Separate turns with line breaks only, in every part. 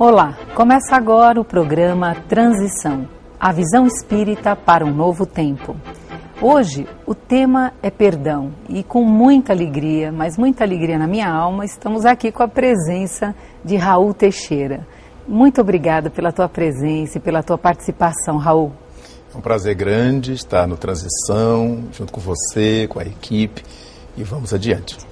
Olá, começa agora o programa Transição, a visão espírita para um novo tempo. Hoje o tema é perdão e com muita alegria, mas muita alegria na minha alma, estamos aqui com a presença de Raul Teixeira. Muito obrigada pela tua presença e pela tua participação, Raul.
É um prazer grande estar no Transição, junto com você, com a equipe, e vamos adiante.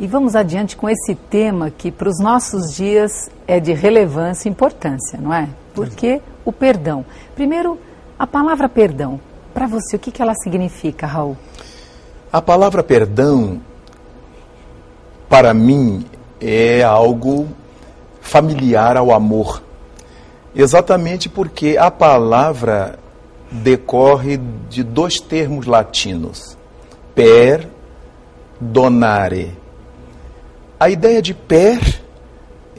E vamos adiante com esse tema que para os nossos dias é de relevância e importância, não é? Porque o perdão. Primeiro, a palavra perdão. Para você, o que, que ela significa, Raul?
A palavra perdão, para mim, é algo familiar ao amor. Exatamente porque a palavra decorre de dois termos latinos: per, donare. A ideia de per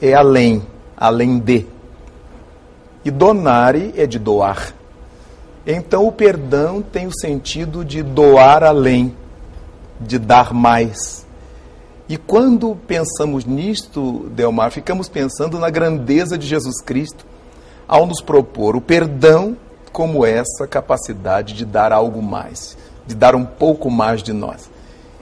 é além, além de. E donare é de doar. Então o perdão tem o sentido de doar além, de dar mais. E quando pensamos nisto, Delmar, ficamos pensando na grandeza de Jesus Cristo ao nos propor o perdão como essa capacidade de dar algo mais, de dar um pouco mais de nós.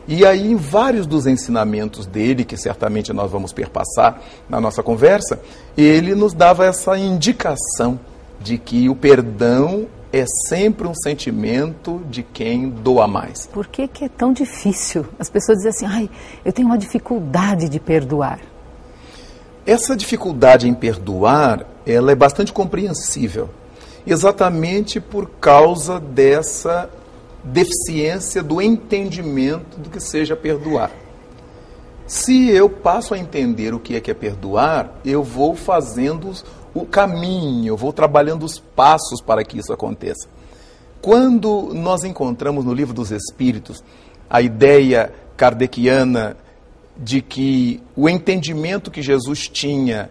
E aí, em vários dos ensinamentos dele, que certamente nós vamos perpassar na nossa conversa, ele nos dava essa indicação de que o perdão é sempre um sentimento de quem doa mais.
Por que, que é tão difícil? As pessoas dizem assim, ai, eu tenho uma dificuldade de perdoar.
Essa dificuldade em perdoar, ela é bastante compreensível, exatamente por causa dessa deficiência do entendimento do que seja perdoar. Se eu passo a entender o que é que é perdoar, eu vou fazendo o caminho, eu vou trabalhando os passos para que isso aconteça. Quando nós encontramos no livro dos Espíritos a ideia kardeciana de que o entendimento que Jesus tinha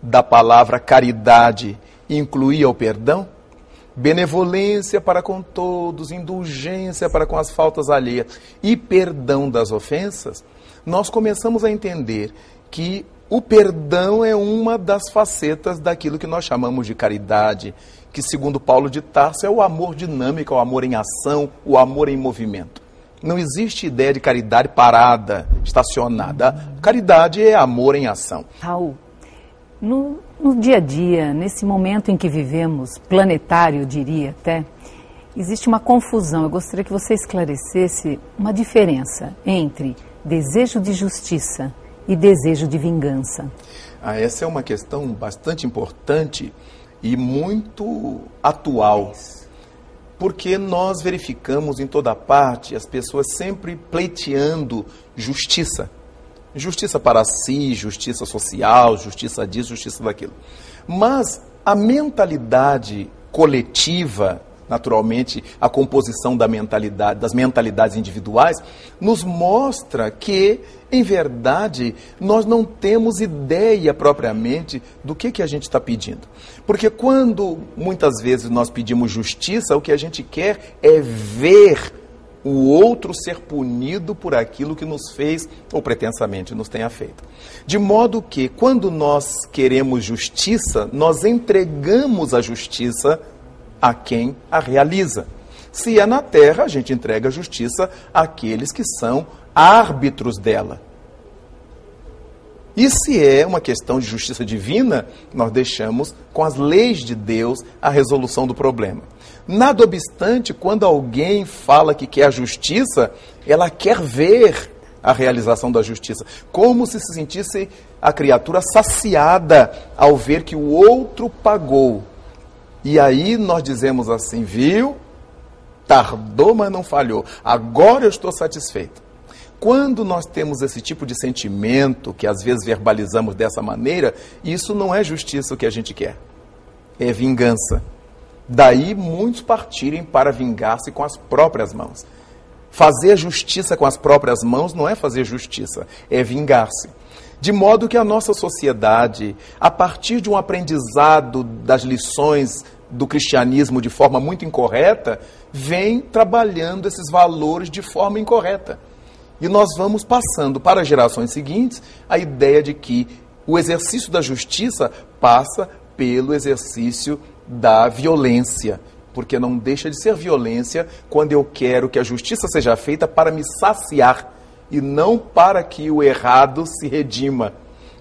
da palavra caridade incluía o perdão, benevolência para com todos, indulgência para com as faltas alheias e perdão das ofensas, nós começamos a entender que o perdão é uma das facetas daquilo que nós chamamos de caridade, que, segundo Paulo de Tarso, é o amor dinâmico, o amor em ação, o amor em movimento. Não existe ideia de caridade parada, estacionada. Caridade é amor em ação.
Raul, no, no dia a dia, nesse momento em que vivemos, planetário, diria até, existe uma confusão. Eu gostaria que você esclarecesse uma diferença entre desejo de justiça e desejo de vingança?
Ah, essa é uma questão bastante importante e muito atual, porque nós verificamos em toda parte as pessoas sempre pleiteando justiça. Justiça para si, justiça social, justiça disso, justiça daquilo. Mas a mentalidade coletiva naturalmente, a composição da mentalidade, das mentalidades individuais, nos mostra que, em verdade, nós não temos ideia propriamente do que, que a gente está pedindo. Porque quando muitas vezes nós pedimos justiça, o que a gente quer é ver o outro ser punido por aquilo que nos fez ou pretensamente nos tenha feito. De modo que, quando nós queremos justiça, nós entregamos a justiça a quem a realiza. Se é na terra, a gente entrega a justiça àqueles que são árbitros dela. E se é uma questão de justiça divina, nós deixamos com as leis de Deus a resolução do problema. Nada obstante, quando alguém fala que quer justiça, ela quer ver a realização da justiça, como se se sentisse a criatura saciada ao ver que o outro pagou e aí nós dizemos assim, viu? Tardou, mas não falhou. Agora eu estou satisfeito. Quando nós temos esse tipo de sentimento, que às vezes verbalizamos dessa maneira, isso não é justiça o que a gente quer. É vingança. Daí muitos partirem para vingar-se com as próprias mãos. Fazer justiça com as próprias mãos não é fazer justiça, é vingar-se. De modo que a nossa sociedade, a partir de um aprendizado das lições do cristianismo de forma muito incorreta, vem trabalhando esses valores de forma incorreta. E nós vamos passando para as gerações seguintes a ideia de que O exercício da justiça passa pelo exercício da violência, porque não deixa de ser violência quando eu quero que a justiça seja feita para me saciar e não para que o errado se redima.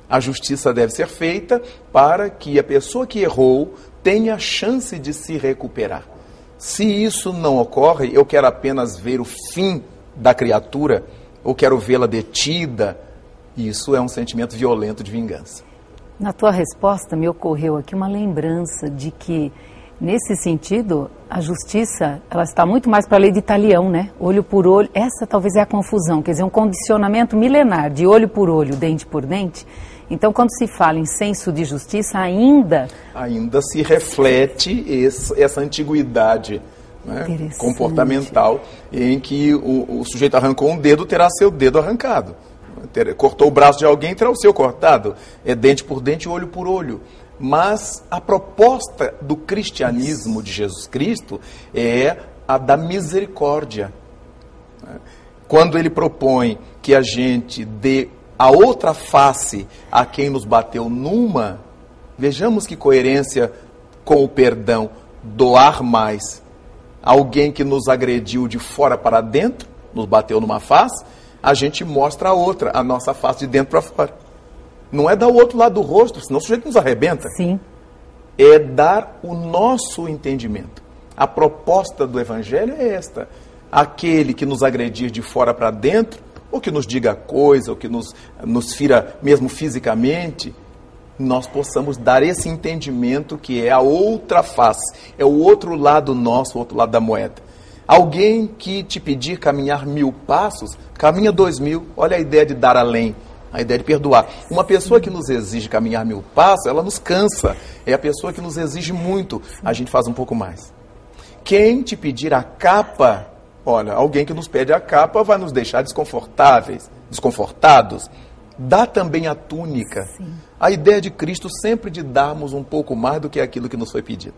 A justiça deve ser feita para que a pessoa que errou tenha chance de se recuperar. Se isso não ocorre, eu quero apenas ver o fim da criatura, ou quero vê-la detida, isso é um sentimento violento de vingança.
Na tua resposta me ocorreu aqui uma lembrança de que Nesse sentido, a justiça ela está muito mais para a lei de talião, né? Olho por olho. Essa talvez é a confusão, quer dizer, um condicionamento milenar de olho por olho, dente por dente. Então, quando se fala em senso de justiça, ainda
ainda se reflete esse, essa antiguidade né, comportamental em que o, o sujeito arrancou um dedo terá seu dedo arrancado. Cortou o braço de alguém terá o seu cortado. É dente por dente, olho por olho. Mas a proposta do cristianismo de Jesus Cristo é a da misericórdia. Quando ele propõe que a gente dê a outra face a quem nos bateu numa, vejamos que coerência com o perdão, doar mais. Alguém que nos agrediu de fora para dentro, nos bateu numa face, a gente mostra a outra, a nossa face de dentro para fora. Não é dar o outro lado do rosto, senão o sujeito nos arrebenta.
Sim.
É dar o nosso entendimento. A proposta do Evangelho é esta: aquele que nos agredir de fora para dentro, ou que nos diga coisa, ou que nos, nos fira mesmo fisicamente, nós possamos dar esse entendimento que é a outra face, é o outro lado nosso, o outro lado da moeda. Alguém que te pedir caminhar mil passos, caminha dois mil. Olha a ideia de dar além a ideia de perdoar. Uma pessoa que nos exige caminhar mil passos, ela nos cansa. É a pessoa que nos exige muito, a gente faz um pouco mais. Quem te pedir a capa, olha, alguém que nos pede a capa vai nos deixar desconfortáveis, desconfortados. Dá também a túnica. Sim. A ideia de Cristo sempre de darmos um pouco mais do que aquilo que nos foi pedido.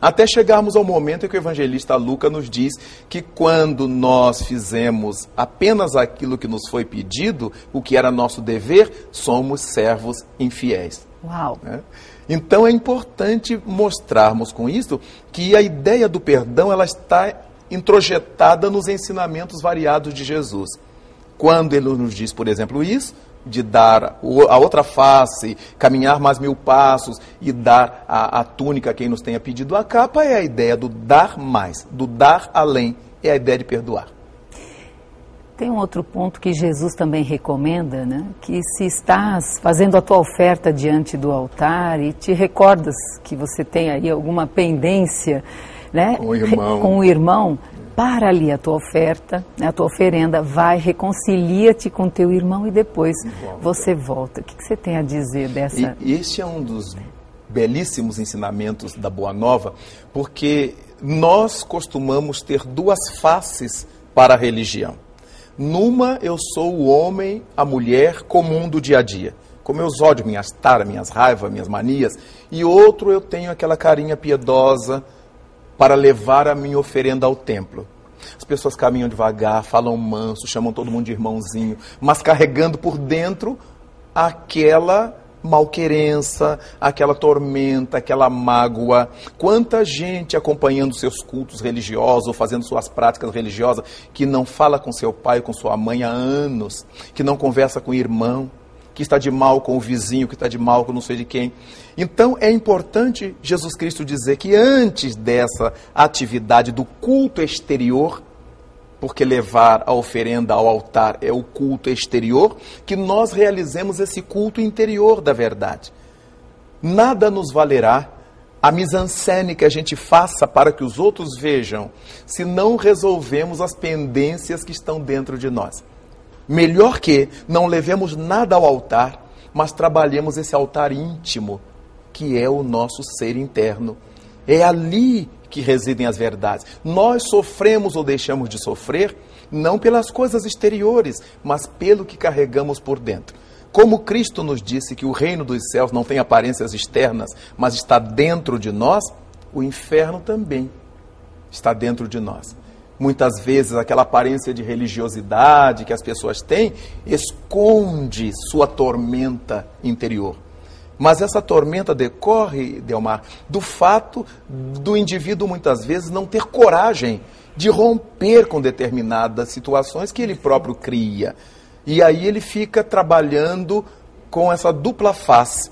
Até chegarmos ao momento em que o evangelista Lucas nos diz que quando nós fizemos apenas aquilo que nos foi pedido, o que era nosso dever, somos servos infiéis.
Uau!
É? Então é importante mostrarmos com isso que a ideia do perdão ela está introjetada nos ensinamentos variados de Jesus. Quando ele nos diz, por exemplo, isso, de dar a outra face, caminhar mais mil passos e dar a, a túnica a quem nos tenha pedido a capa, é a ideia do dar mais, do dar além, é a ideia de perdoar.
Tem um outro ponto que Jesus também recomenda, né? que se estás fazendo a tua oferta diante do altar e te recordas que você tem aí alguma pendência né?
com o irmão,
com o irmão para ali a tua oferta, né, a tua oferenda, vai, reconcilia-te com teu irmão e depois volta. você volta. O que, que, você tem a dizer dessa?
E, este é um dos belíssimos ensinamentos da Boa Nova, porque nós costumamos ter duas faces para a religião. Numa, eu sou o homem, a mulher comum do dia a dia, com meus ódios, minhas taras, minhas raivas, minhas manias. E outro, eu tenho aquela carinha piedosa, para levar a minha oferenda ao templo. As pessoas caminham devagar, falam manso, chamam todo mundo de irmãozinho, mas carregando por dentro aquela malquerença, aquela tormenta, aquela mágoa. Quanta gente acompanhando seus cultos religiosos ou fazendo suas práticas religiosas que não fala com seu pai, com sua mãe há anos, que não conversa com o irmão, que está de mal com o vizinho, que está de mal com não sei de quem. Então é importante Jesus Cristo dizer que antes dessa atividade do culto exterior, porque levar a oferenda ao altar é o culto exterior, que nós realizemos esse culto interior da verdade. Nada nos valerá a mise-en-scène que a gente faça para que os outros vejam, se não resolvemos as pendências que estão dentro de nós. Melhor que não levemos nada ao altar, mas trabalhemos esse altar íntimo, que é o nosso ser interno. É ali que residem as verdades. Nós sofremos ou deixamos de sofrer não pelas coisas exteriores, mas pelo que carregamos por dentro. Como Cristo nos disse que o reino dos céus não tem aparências externas, mas está dentro de nós, o inferno também está dentro de nós. Muitas vezes aquela aparência de religiosidade que as pessoas têm, esconde sua tormenta interior. Mas essa tormenta decorre, Delmar, do fato do indivíduo muitas vezes não ter coragem de romper com determinadas situações que ele próprio cria. E aí ele fica trabalhando com essa dupla face.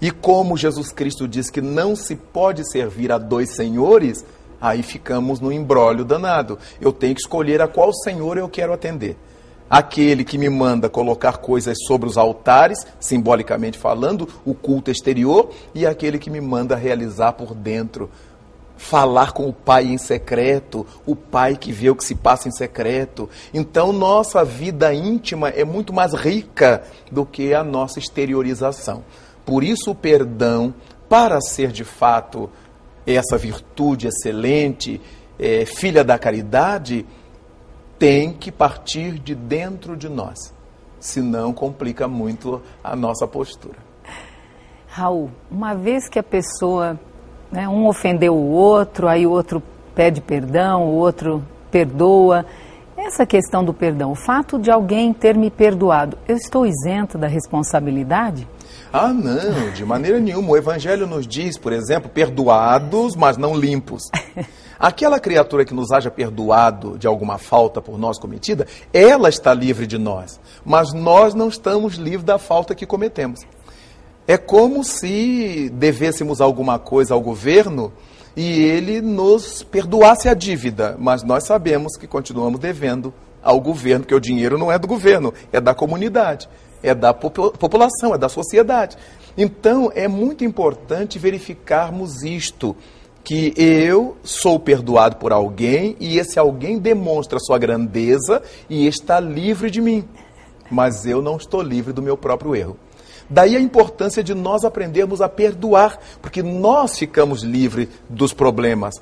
E como Jesus Cristo diz que não se pode servir a dois senhores, aí ficamos no embrólio danado. Eu tenho que escolher a qual senhor eu quero atender. Aquele que me manda colocar coisas sobre os altares, simbolicamente falando, o culto exterior, e aquele que me manda realizar por dentro falar com o pai em secreto, o pai que vê o que se passa em secreto. Então, nossa vida íntima é muito mais rica do que a nossa exteriorização. Por isso, o perdão, para ser de fato essa virtude excelente, é, filha da caridade, tem que partir de dentro de nós. Senão, complica muito a nossa postura.
Raul, uma vez que a pessoa né? Um ofendeu o outro, aí o outro pede perdão, o outro perdoa. Essa questão do perdão, o fato de alguém ter me perdoado, eu estou isento da responsabilidade?
Ah, não, de maneira nenhuma. O Evangelho nos diz, por exemplo, perdoados, mas não limpos. Aquela criatura que nos haja perdoado de alguma falta por nós cometida, ela está livre de nós, mas nós não estamos livres da falta que cometemos. É como se devêssemos alguma coisa ao governo e ele nos perdoasse a dívida, mas nós sabemos que continuamos devendo ao governo, porque o dinheiro não é do governo, é da comunidade, é da população, é da sociedade. Então, é muito importante verificarmos isto, que eu sou perdoado por alguém e esse alguém demonstra sua grandeza e está livre de mim, mas eu não estou livre do meu próprio erro. Daí a importância de nós aprendermos a perdoar, porque nós ficamos livres dos problemas.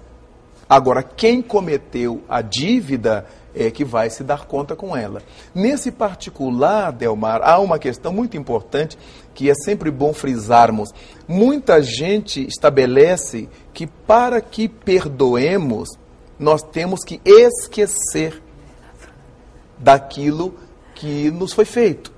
Agora, quem cometeu a dívida é que vai se dar conta com ela. Nesse particular, Delmar, há uma questão muito importante que é sempre bom frisarmos. Muita gente estabelece que para que perdoemos, nós temos que esquecer daquilo que nos foi feito.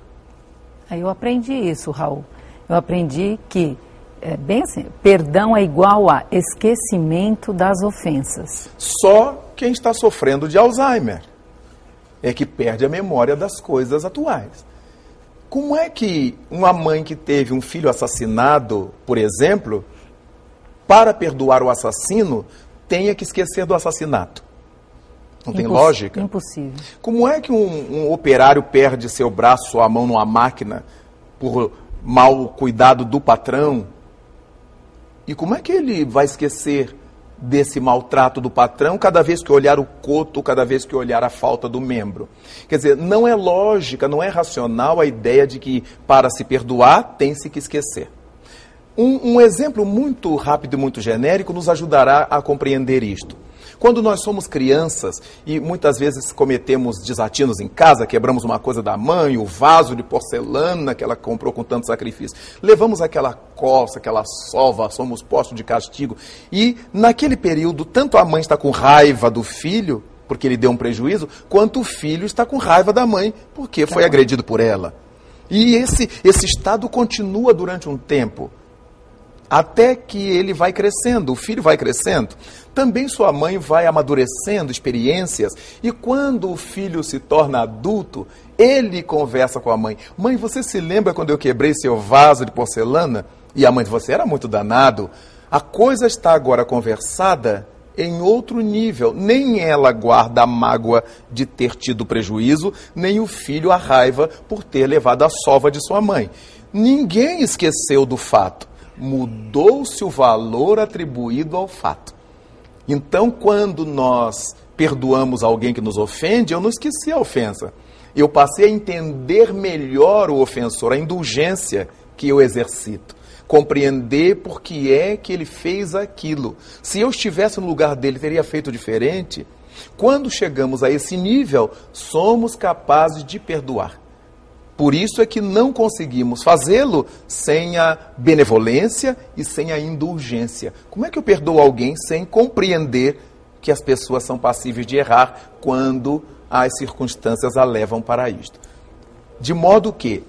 Aí eu aprendi isso, Raul. Eu aprendi que, é bem assim, perdão é igual a esquecimento das ofensas.
Só quem está sofrendo de Alzheimer é que perde a memória das coisas atuais. Como é que uma mãe que teve um filho assassinado, por exemplo, para perdoar o assassino, tenha que esquecer do assassinato? Não tem lógica?
Impossível.
Como é que um, um operário perde seu braço ou a mão numa máquina por mau cuidado do patrão? E como é que ele vai esquecer desse maltrato do patrão cada vez que olhar o coto, cada vez que olhar a falta do membro? Quer dizer, não é lógica, não é racional a ideia de que para se perdoar tem-se que esquecer. Um, um exemplo muito rápido e muito genérico nos ajudará a compreender isto. Quando nós somos crianças e muitas vezes cometemos desatinos em casa, quebramos uma coisa da mãe, o vaso de porcelana que ela comprou com tanto sacrifício, levamos aquela coça, aquela sova, somos postos de castigo. E naquele período, tanto a mãe está com raiva do filho, porque ele deu um prejuízo, quanto o filho está com raiva da mãe, porque foi agredido por ela. E esse, esse estado continua durante um tempo até que ele vai crescendo, o filho vai crescendo. Também sua mãe vai amadurecendo experiências, e quando o filho se torna adulto, ele conversa com a mãe: Mãe, você se lembra quando eu quebrei seu vaso de porcelana? E a mãe, você era muito danado. A coisa está agora conversada em outro nível. Nem ela guarda a mágoa de ter tido prejuízo, nem o filho a raiva por ter levado a sova de sua mãe. Ninguém esqueceu do fato mudou-se o valor atribuído ao fato. Então, quando nós perdoamos alguém que nos ofende, eu não esqueci a ofensa. Eu passei a entender melhor o ofensor, a indulgência que eu exercito. Compreender por que é que ele fez aquilo. Se eu estivesse no lugar dele, teria feito diferente. Quando chegamos a esse nível, somos capazes de perdoar. Por isso é que não conseguimos fazê-lo sem a benevolência e sem a indulgência. Como é que eu perdoo alguém sem compreender que as pessoas são passíveis de errar quando as circunstâncias a levam para isto. De modo que,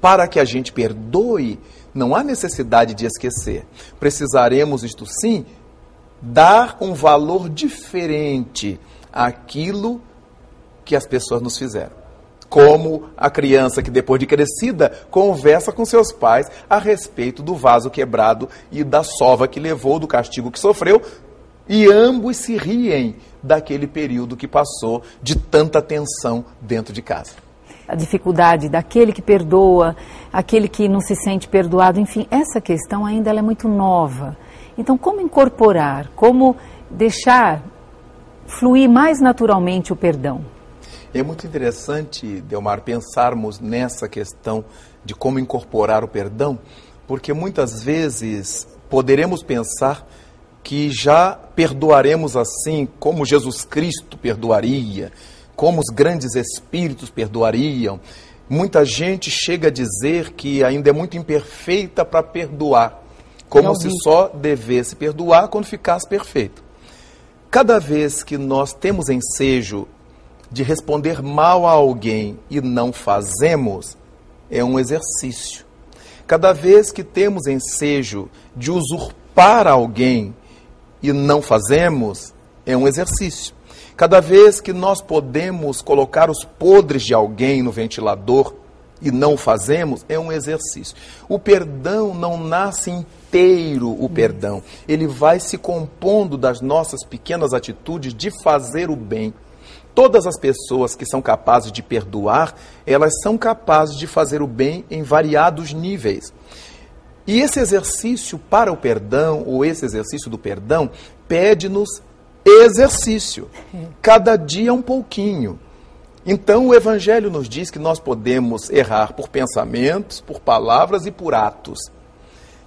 para que a gente perdoe, não há necessidade de esquecer. Precisaremos, isto sim, dar um valor diferente àquilo que as pessoas nos fizeram. Como a criança que, depois de crescida, conversa com seus pais a respeito do vaso quebrado e da sova que levou, do castigo que sofreu, e ambos se riem daquele período que passou de tanta tensão dentro de casa.
A dificuldade daquele que perdoa, aquele que não se sente perdoado, enfim, essa questão ainda é muito nova. Então, como incorporar, como deixar fluir mais naturalmente o perdão?
É muito interessante, Delmar, pensarmos nessa questão de como incorporar o perdão, porque muitas vezes poderemos pensar que já perdoaremos assim como Jesus Cristo perdoaria, como os grandes espíritos perdoariam. Muita gente chega a dizer que ainda é muito imperfeita para perdoar, como se só devesse perdoar quando ficasse perfeito. Cada vez que nós temos ensejo de responder mal a alguém e não fazemos, é um exercício. Cada vez que temos ensejo de usurpar alguém e não fazemos, é um exercício. Cada vez que nós podemos colocar os podres de alguém no ventilador e não fazemos, é um exercício. O perdão não nasce inteiro, o perdão. Ele vai se compondo das nossas pequenas atitudes de fazer o bem. Todas as pessoas que são capazes de perdoar, elas são capazes de fazer o bem em variados níveis. E esse exercício para o perdão, ou esse exercício do perdão, pede-nos exercício. Cada dia um pouquinho. Então o Evangelho nos diz que nós podemos errar por pensamentos, por palavras e por atos.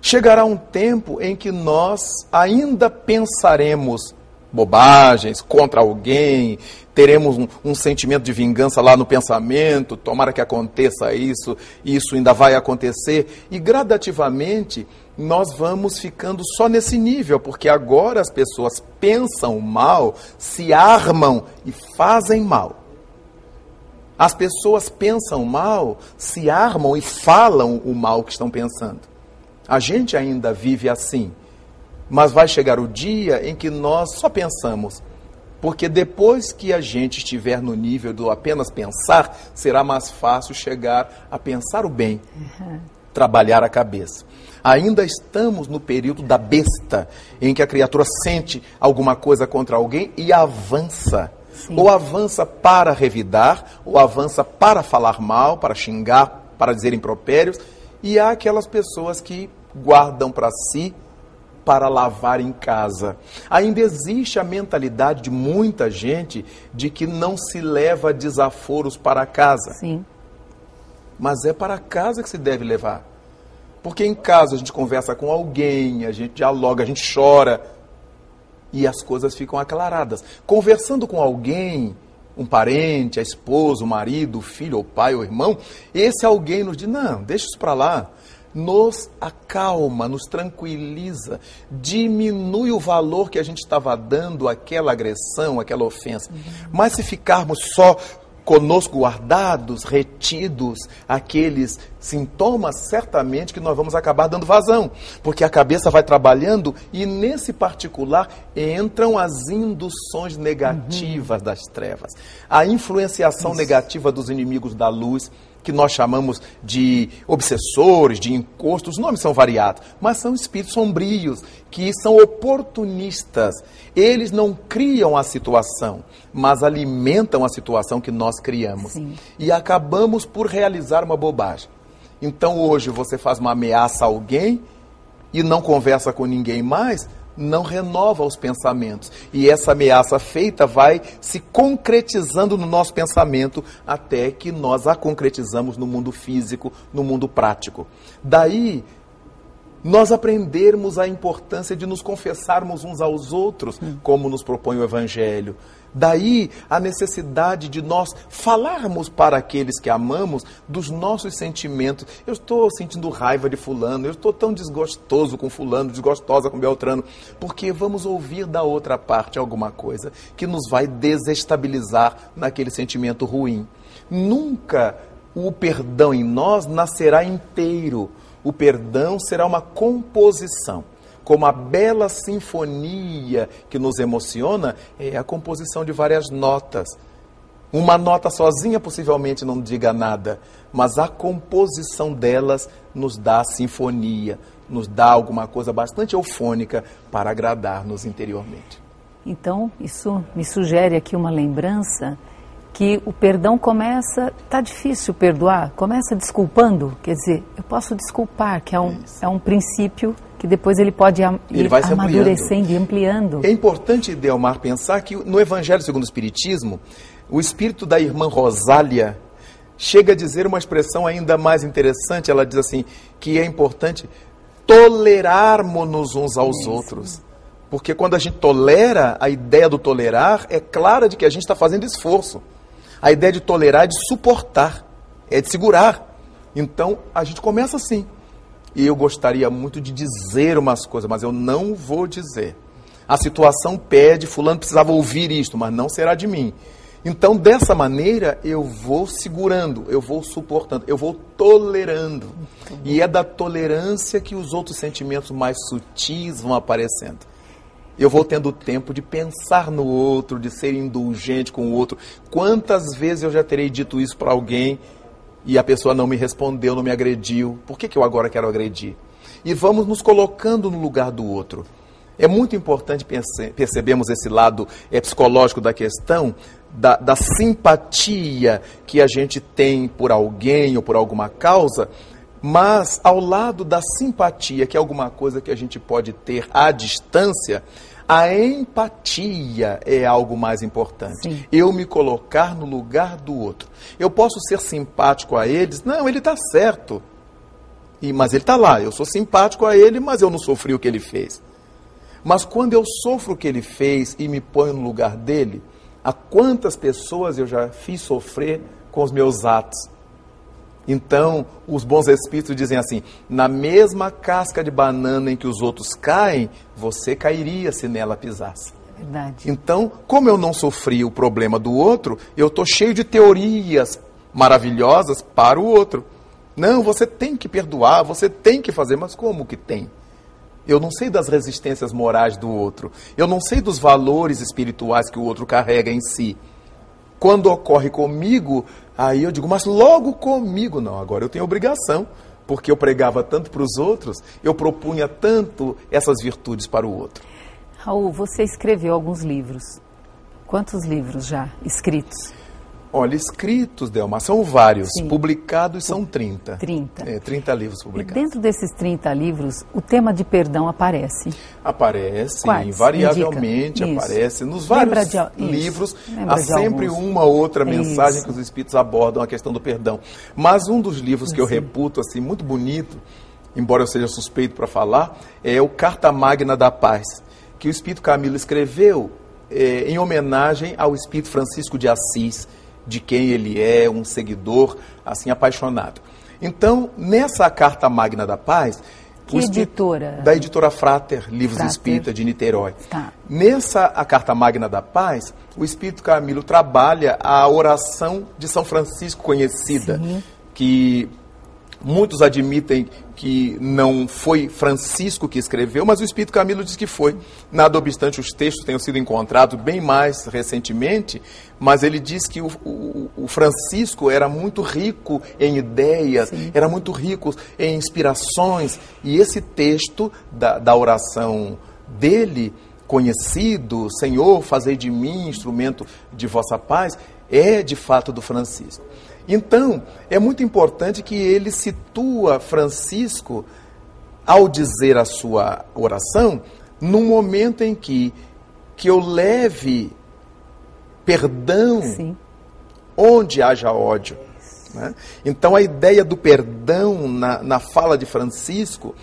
Chegará um tempo em que nós ainda pensaremos bobagens contra alguém, teremos um, um, sentimento de vingança lá no pensamento, tomara que aconteça isso, isso ainda vai acontecer, e gradativamente nós vamos ficando só nesse nível, porque agora as pessoas pensam mal, se armam e fazem mal. As pessoas pensam mal, se armam e falam o mal que estão pensando. A gente ainda vive assim. Mas vai chegar o dia em que nós só pensamos. Porque depois que a gente estiver no nível do apenas pensar, será mais fácil chegar a pensar o bem, uhum. trabalhar a cabeça. Ainda estamos no período da besta, em que a criatura sente alguma coisa contra alguém e avança. Sim. Ou avança para revidar, ou avança para falar mal, para xingar, para dizer impropérios. E há aquelas pessoas que guardam para si para lavar em casa. Ainda existe a mentalidade de muita gente de que não se leva desaforos para casa.
Sim.
Mas é para casa que se deve levar. Porque em casa a gente conversa com alguém, a gente dialoga, a gente chora e as coisas ficam aclaradas. Conversando com alguém, um parente, a esposa, o marido, o filho, o pai, o irmão, esse alguém nos diz: não, deixa isso para lá nos acalma, nos tranquiliza, diminui o valor que a gente estava dando àquela agressão, àquela ofensa. Uhum. Mas se ficarmos só conosco guardados, retidos, aqueles sintomas, certamente que nós vamos acabar dando vazão, porque a cabeça vai trabalhando e nesse particular entram as induções negativas uhum. das trevas, a influenciação Isso. negativa dos inimigos da luz que nós chamamos de obsessores, de encostos, os nomes são variados, mas são espíritos sombrios, que são oportunistas. Eles não criam a situação, mas alimentam a situação que nós criamos. Sim. E acabamos por realizar uma bobagem. Então hoje você faz uma ameaça a alguém e não conversa com ninguém mais, não renova os pensamentos. E essa ameaça feita vai se concretizando no nosso pensamento até que nós a concretizamos no mundo físico, no mundo prático. Daí nós aprendermos a importância de nos confessarmos uns aos outros, como nos propõe o Evangelho. Daí a necessidade de nós falarmos para aqueles que amamos dos nossos sentimentos. Eu estou sentindo raiva de Fulano, eu estou tão desgostoso com Fulano, desgostosa com Beltrano, porque vamos ouvir da outra parte alguma coisa que nos vai desestabilizar naquele sentimento ruim. Nunca o perdão em nós nascerá inteiro. O perdão será uma composição como a bela sinfonia que nos emociona é a composição de várias notas. Uma nota sozinha possivelmente não diga nada, mas a composição delas nos dá a sinfonia, nos dá alguma coisa bastante eufônica para agradar-nos interiormente.
Então, isso me sugere aqui uma lembrança que o perdão começa, tá difícil perdoar, começa desculpando, quer dizer, eu posso desculpar, que é um, é um princípio que depois ele pode am ele vai amadurecendo e ampliando.
É importante, Delmar, pensar que no Evangelho segundo o Espiritismo, o espírito da irmã Rosália chega a dizer uma expressão ainda mais interessante. Ela diz assim: que é importante tolerarmos uns aos outros. Porque quando a gente tolera, a ideia do tolerar é clara de que a gente está fazendo esforço. A ideia de tolerar é de suportar, é de segurar. Então a gente começa assim. E eu gostaria muito de dizer umas coisas, mas eu não vou dizer. A situação pede, fulano precisava ouvir isto, mas não será de mim. Então, dessa maneira, eu vou segurando, eu vou suportando, eu vou tolerando. E é da tolerância que os outros sentimentos mais sutis vão aparecendo. Eu vou tendo tempo de pensar no outro, de ser indulgente com o outro. Quantas vezes eu já terei dito isso para alguém e a pessoa não me respondeu, não me agrediu. Por que, que eu agora quero agredir? E vamos nos colocando no lugar do outro. É muito importante perce percebermos esse lado é, psicológico da questão, da, da simpatia que a gente tem por alguém ou por alguma causa, mas ao lado da simpatia, que é alguma coisa que a gente pode ter à distância, a empatia é algo mais importante. Sim. Eu me colocar no lugar do outro. Eu posso ser simpático a eles? Não, ele está certo. E, mas ele está lá. Eu sou simpático a ele, mas eu não sofri o que ele fez. Mas quando eu sofro o que ele fez e me ponho no lugar dele, a quantas pessoas eu já fiz sofrer com os meus atos? Então, os bons espíritos dizem assim: na mesma casca de banana em que os outros caem, você cairia se nela pisasse.
Verdade.
Então, como eu não sofri o problema do outro, eu estou cheio de teorias maravilhosas para o outro. Não, você tem que perdoar, você tem que fazer, mas como que tem? Eu não sei das resistências morais do outro. Eu não sei dos valores espirituais que o outro carrega em si. Quando ocorre comigo, Aí eu digo, mas logo comigo, não, agora eu tenho obrigação, porque eu pregava tanto para os outros, eu propunha tanto essas virtudes para o outro.
Raul, você escreveu alguns livros. Quantos livros já escritos?
Olha, escritos, Delma, são vários. Sim. Publicados são 30.
30.
É, 30 livros publicados.
E dentro desses 30 livros, o tema de perdão aparece?
Aparece, Quais? invariavelmente Indica. aparece. Nos vários de, livros, há sempre alguns. uma outra mensagem isso. que os espíritos abordam a questão do perdão. Mas um dos livros que eu reputo assim muito bonito, embora eu seja suspeito para falar, é o Carta Magna da Paz, que o Espírito Camilo escreveu é, em homenagem ao Espírito Francisco de Assis, de quem ele é, um seguidor assim apaixonado. Então, nessa Carta Magna da Paz,
que editora?
Da editora Frater, Livros Frater. Espírita de Niterói.
Tá.
Nessa a Carta Magna da Paz, o Espírito Camilo trabalha a oração de São Francisco conhecida, Sim. que Muitos admitem que não foi Francisco que escreveu, mas o Espírito Camilo diz que foi. Nada obstante, os textos tenham sido encontrados bem mais recentemente, mas ele diz que o, o, o Francisco era muito rico em ideias, Sim. era muito rico em inspirações, e esse texto da, da oração dele, conhecido, Senhor, fazei de mim instrumento de vossa paz, é de fato do Francisco. Então, é muito importante que ele situa Francisco, ao dizer a sua oração, no momento em que, que eu leve perdão Sim. onde haja ódio. Né? Então, a ideia do perdão na, na fala de Francisco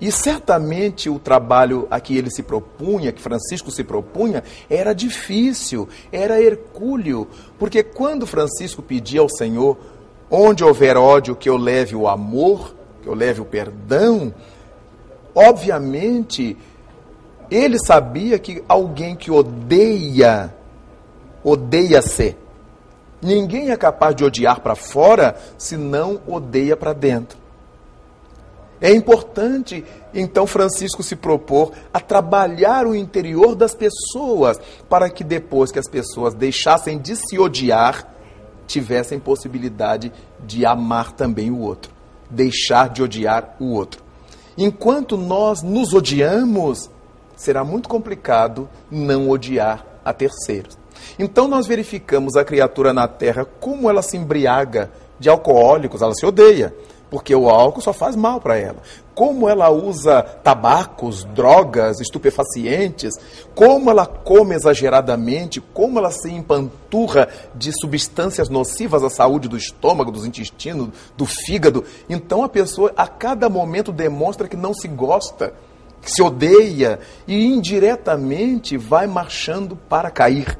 E certamente o trabalho a que ele se propunha, que Francisco se propunha, era difícil, era hercúleo, porque quando Francisco pedia ao Senhor, onde houver ódio, que eu leve o amor, que eu leve o perdão, obviamente ele sabia que alguém que odeia, odeia-se. Ninguém é capaz de odiar para fora se não odeia para dentro. É importante, então, Francisco se propor a trabalhar o interior das pessoas, para que depois que as pessoas deixassem de se odiar, tivessem possibilidade de amar também o outro, deixar de odiar o outro. Enquanto nós nos odiamos, será muito complicado não odiar a terceiros. Então nós verificamos a criatura na terra como ela se embriaga de alcoólicos, ela se odeia, porque o álcool só faz mal para ela. Como ela usa tabacos, drogas, estupefacientes, como ela come exageradamente, como ela se empanturra de substâncias nocivas à saúde do estômago, dos intestinos, do fígado. Então a pessoa a cada momento demonstra que não se gosta, que se odeia e indiretamente vai marchando para cair.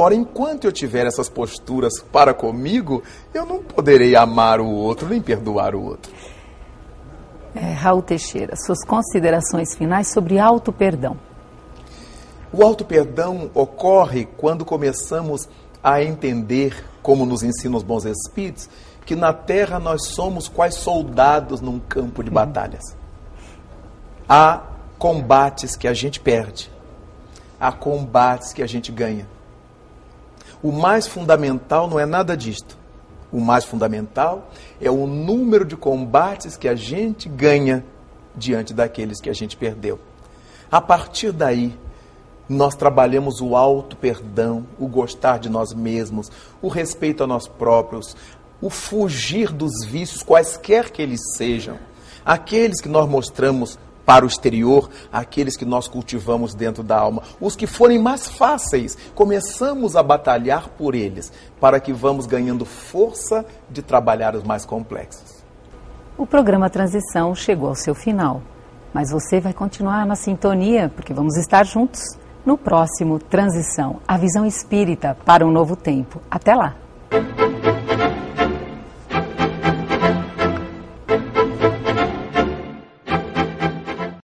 Ora, enquanto eu tiver essas posturas para comigo, eu não poderei amar o outro nem perdoar o outro.
É, Raul Teixeira, suas considerações finais sobre auto-perdão.
O auto-perdão ocorre quando começamos a entender, como nos ensinam os bons espíritos, que na terra nós somos quais soldados num campo de batalhas. Há combates que a gente perde, há combates que a gente ganha. O mais fundamental não é nada disto. O mais fundamental é o número de combates que a gente ganha diante daqueles que a gente perdeu. A partir daí, nós trabalhamos o alto perdão, o gostar de nós mesmos, o respeito a nós próprios, o fugir dos vícios, quaisquer que eles sejam. Aqueles que nós mostramos para o exterior, aqueles que nós cultivamos dentro da alma. Os que forem mais fáceis, começamos a batalhar por eles, para que vamos ganhando força de trabalhar os mais complexos.
O programa Transição chegou ao seu final, mas você vai continuar na sintonia, porque vamos estar juntos no próximo Transição, a visão espírita para um novo tempo. Até lá!